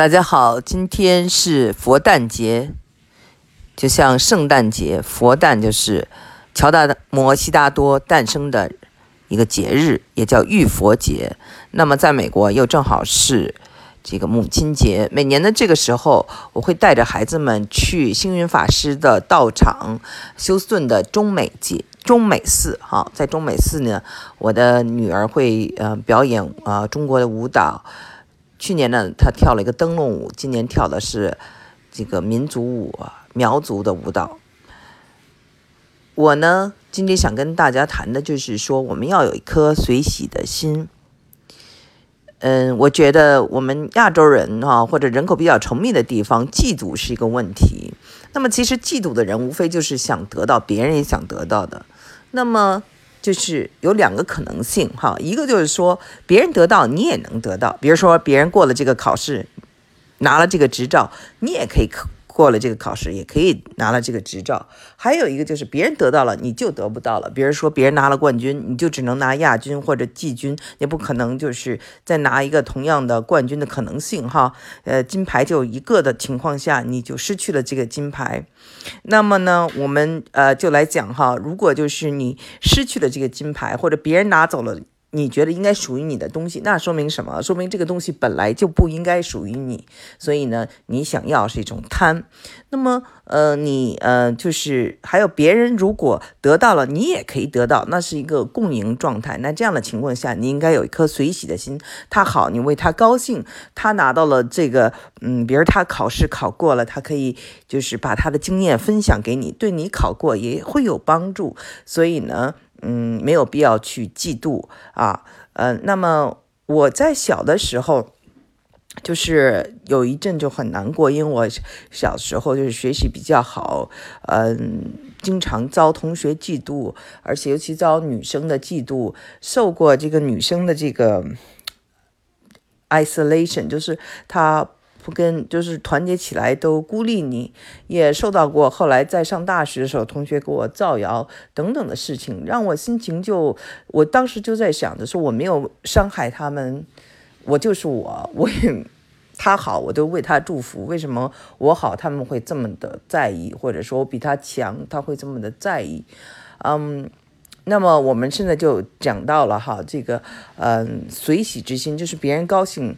大家好，今天是佛诞节，就像圣诞节，佛诞就是乔达摩悉达多诞生的一个节日，也叫浴佛节。那么在美国又正好是这个母亲节，每年的这个时候，我会带着孩子们去星云法师的道场休斯顿的中美节中美寺。哈，在中美寺呢，我的女儿会呃表演呃中国的舞蹈。去年呢，他跳了一个灯笼舞，今年跳的是这个民族舞，苗族的舞蹈。我呢，今天想跟大家谈的就是说，我们要有一颗随喜的心。嗯，我觉得我们亚洲人哈，或者人口比较稠密的地方，嫉妒是一个问题。那么，其实嫉妒的人无非就是想得到别人也想得到的。那么，就是有两个可能性哈，一个就是说别人得到你也能得到，比如说别人过了这个考试，拿了这个执照，你也可以考。过了这个考试也可以拿了这个执照，还有一个就是别人得到了你就得不到了。别人说别人拿了冠军，你就只能拿亚军或者季军，也不可能就是再拿一个同样的冠军的可能性哈。呃，金牌就一个的情况下，你就失去了这个金牌。那么呢，我们呃就来讲哈，如果就是你失去了这个金牌，或者别人拿走了。你觉得应该属于你的东西，那说明什么？说明这个东西本来就不应该属于你。所以呢，你想要是一种贪。那么，呃，你呃，就是还有别人如果得到了，你也可以得到，那是一个共赢状态。那这样的情况下，你应该有一颗随喜的心。他好，你为他高兴。他拿到了这个，嗯，比如他考试考过了，他可以就是把他的经验分享给你，对你考过也会有帮助。所以呢。嗯，没有必要去嫉妒啊，呃，那么我在小的时候，就是有一阵就很难过，因为我小时候就是学习比较好，嗯，经常遭同学嫉妒，而且尤其遭女生的嫉妒，受过这个女生的这个 isolation，就是她。不跟就是团结起来都孤立你，也受到过后来在上大学的时候，同学给我造谣等等的事情，让我心情就，我当时就在想着说我没有伤害他们，我就是我，我也他好，我都为他祝福。为什么我好他们会这么的在意，或者说我比他强他会这么的在意？嗯，那么我们现在就讲到了哈，这个嗯随喜之心，就是别人高兴。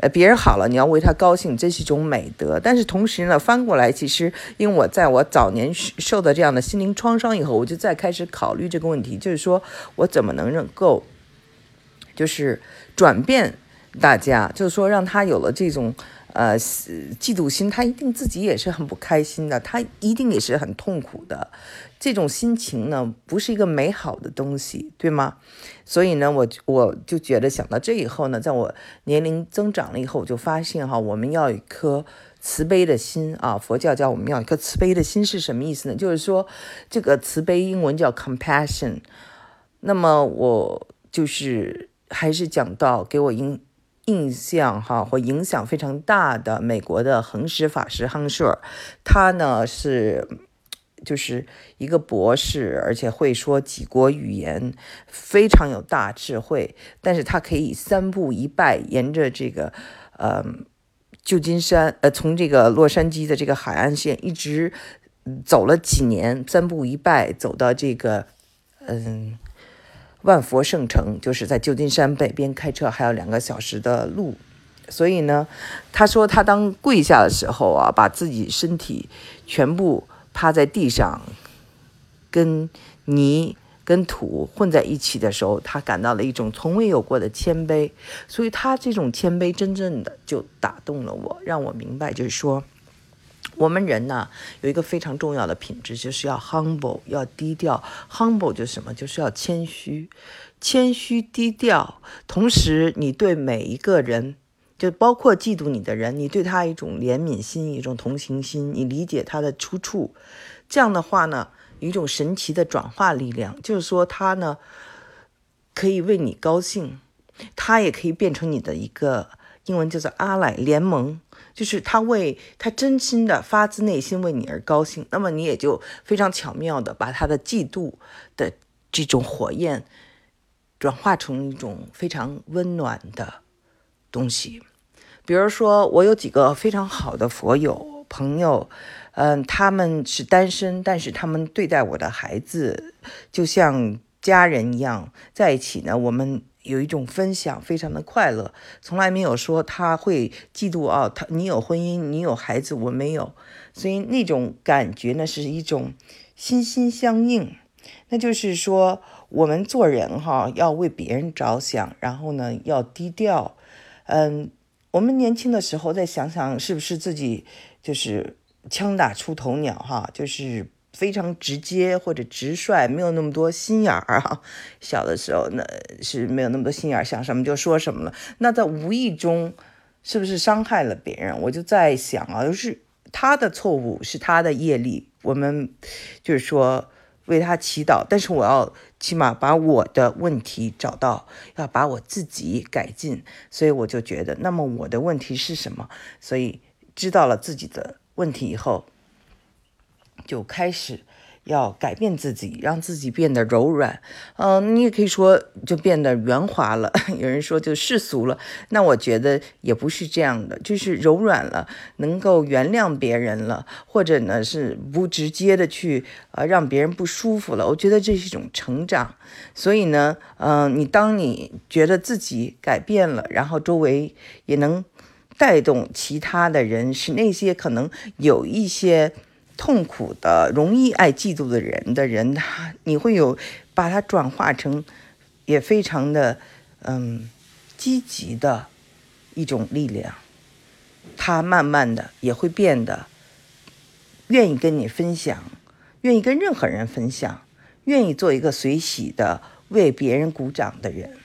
呃，别人好了，你要为他高兴，这是一种美德。但是同时呢，翻过来，其实因为我在我早年受的这样的心灵创伤以后，我就再开始考虑这个问题，就是说我怎么能够，就是转变大家，就是说让他有了这种。呃，嫉妒心，他一定自己也是很不开心的，他一定也是很痛苦的。这种心情呢，不是一个美好的东西，对吗？所以呢，我我就觉得想到这以后呢，在我年龄增长了以后，我就发现哈，我们要有一颗慈悲的心啊。佛教教我们要一颗慈悲的心是什么意思呢？就是说，这个慈悲英文叫 compassion。那么我就是还是讲到给我印。印象哈或影响非常大的美国的恒石法师亨舍尔，他呢是就是一个博士，而且会说几国语言，非常有大智慧。但是他可以三步一拜，沿着这个呃旧金山呃从这个洛杉矶的这个海岸线一直走了几年，三步一拜走到这个嗯。万佛圣城就是在旧金山北边，开车还有两个小时的路。所以呢，他说他当跪下的时候啊，把自己身体全部趴在地上，跟泥跟土混在一起的时候，他感到了一种从未有过的谦卑。所以他这种谦卑真正的就打动了我，让我明白，就是说。我们人呢，有一个非常重要的品质，就是要 humble，要低调。humble 就是什么？就是要谦虚，谦虚低调。同时，你对每一个人，就包括嫉妒你的人，你对他一种怜悯心，一种同情心，你理解他的出处。这样的话呢，有一种神奇的转化力量，就是说他呢，可以为你高兴，他也可以变成你的一个。英文叫做阿赖联盟，就是他为他真心的发自内心为你而高兴，那么你也就非常巧妙的把他的嫉妒的这种火焰转化成一种非常温暖的东西。比如说，我有几个非常好的佛友朋友，嗯，他们是单身，但是他们对待我的孩子就像家人一样在一起呢。我们有一种分享，非常的快乐，从来没有说他会嫉妒啊，他你有婚姻，你有孩子，我没有，所以那种感觉呢是一种心心相印。那就是说，我们做人哈要为别人着想，然后呢要低调，嗯。我们年轻的时候再想想，是不是自己就是枪打出头鸟哈，就是非常直接或者直率，没有那么多心眼儿啊。小的时候那是没有那么多心眼儿，想什么就说什么了。那在无意中是不是伤害了别人？我就在想啊，就是他的错误是他的业力，我们就是说。为他祈祷，但是我要起码把我的问题找到，要把我自己改进，所以我就觉得，那么我的问题是什么？所以知道了自己的问题以后，就开始。要改变自己，让自己变得柔软，嗯，你也可以说就变得圆滑了。有人说就世俗了，那我觉得也不是这样的，就是柔软了，能够原谅别人了，或者呢是不直接的去呃让别人不舒服了。我觉得这是一种成长。所以呢，嗯，你当你觉得自己改变了，然后周围也能带动其他的人，使那些可能有一些。痛苦的、容易爱嫉妒的人的人，他你会有把它转化成也非常的嗯积极的一种力量，他慢慢的也会变得愿意跟你分享，愿意跟任何人分享，愿意做一个随喜的为别人鼓掌的人。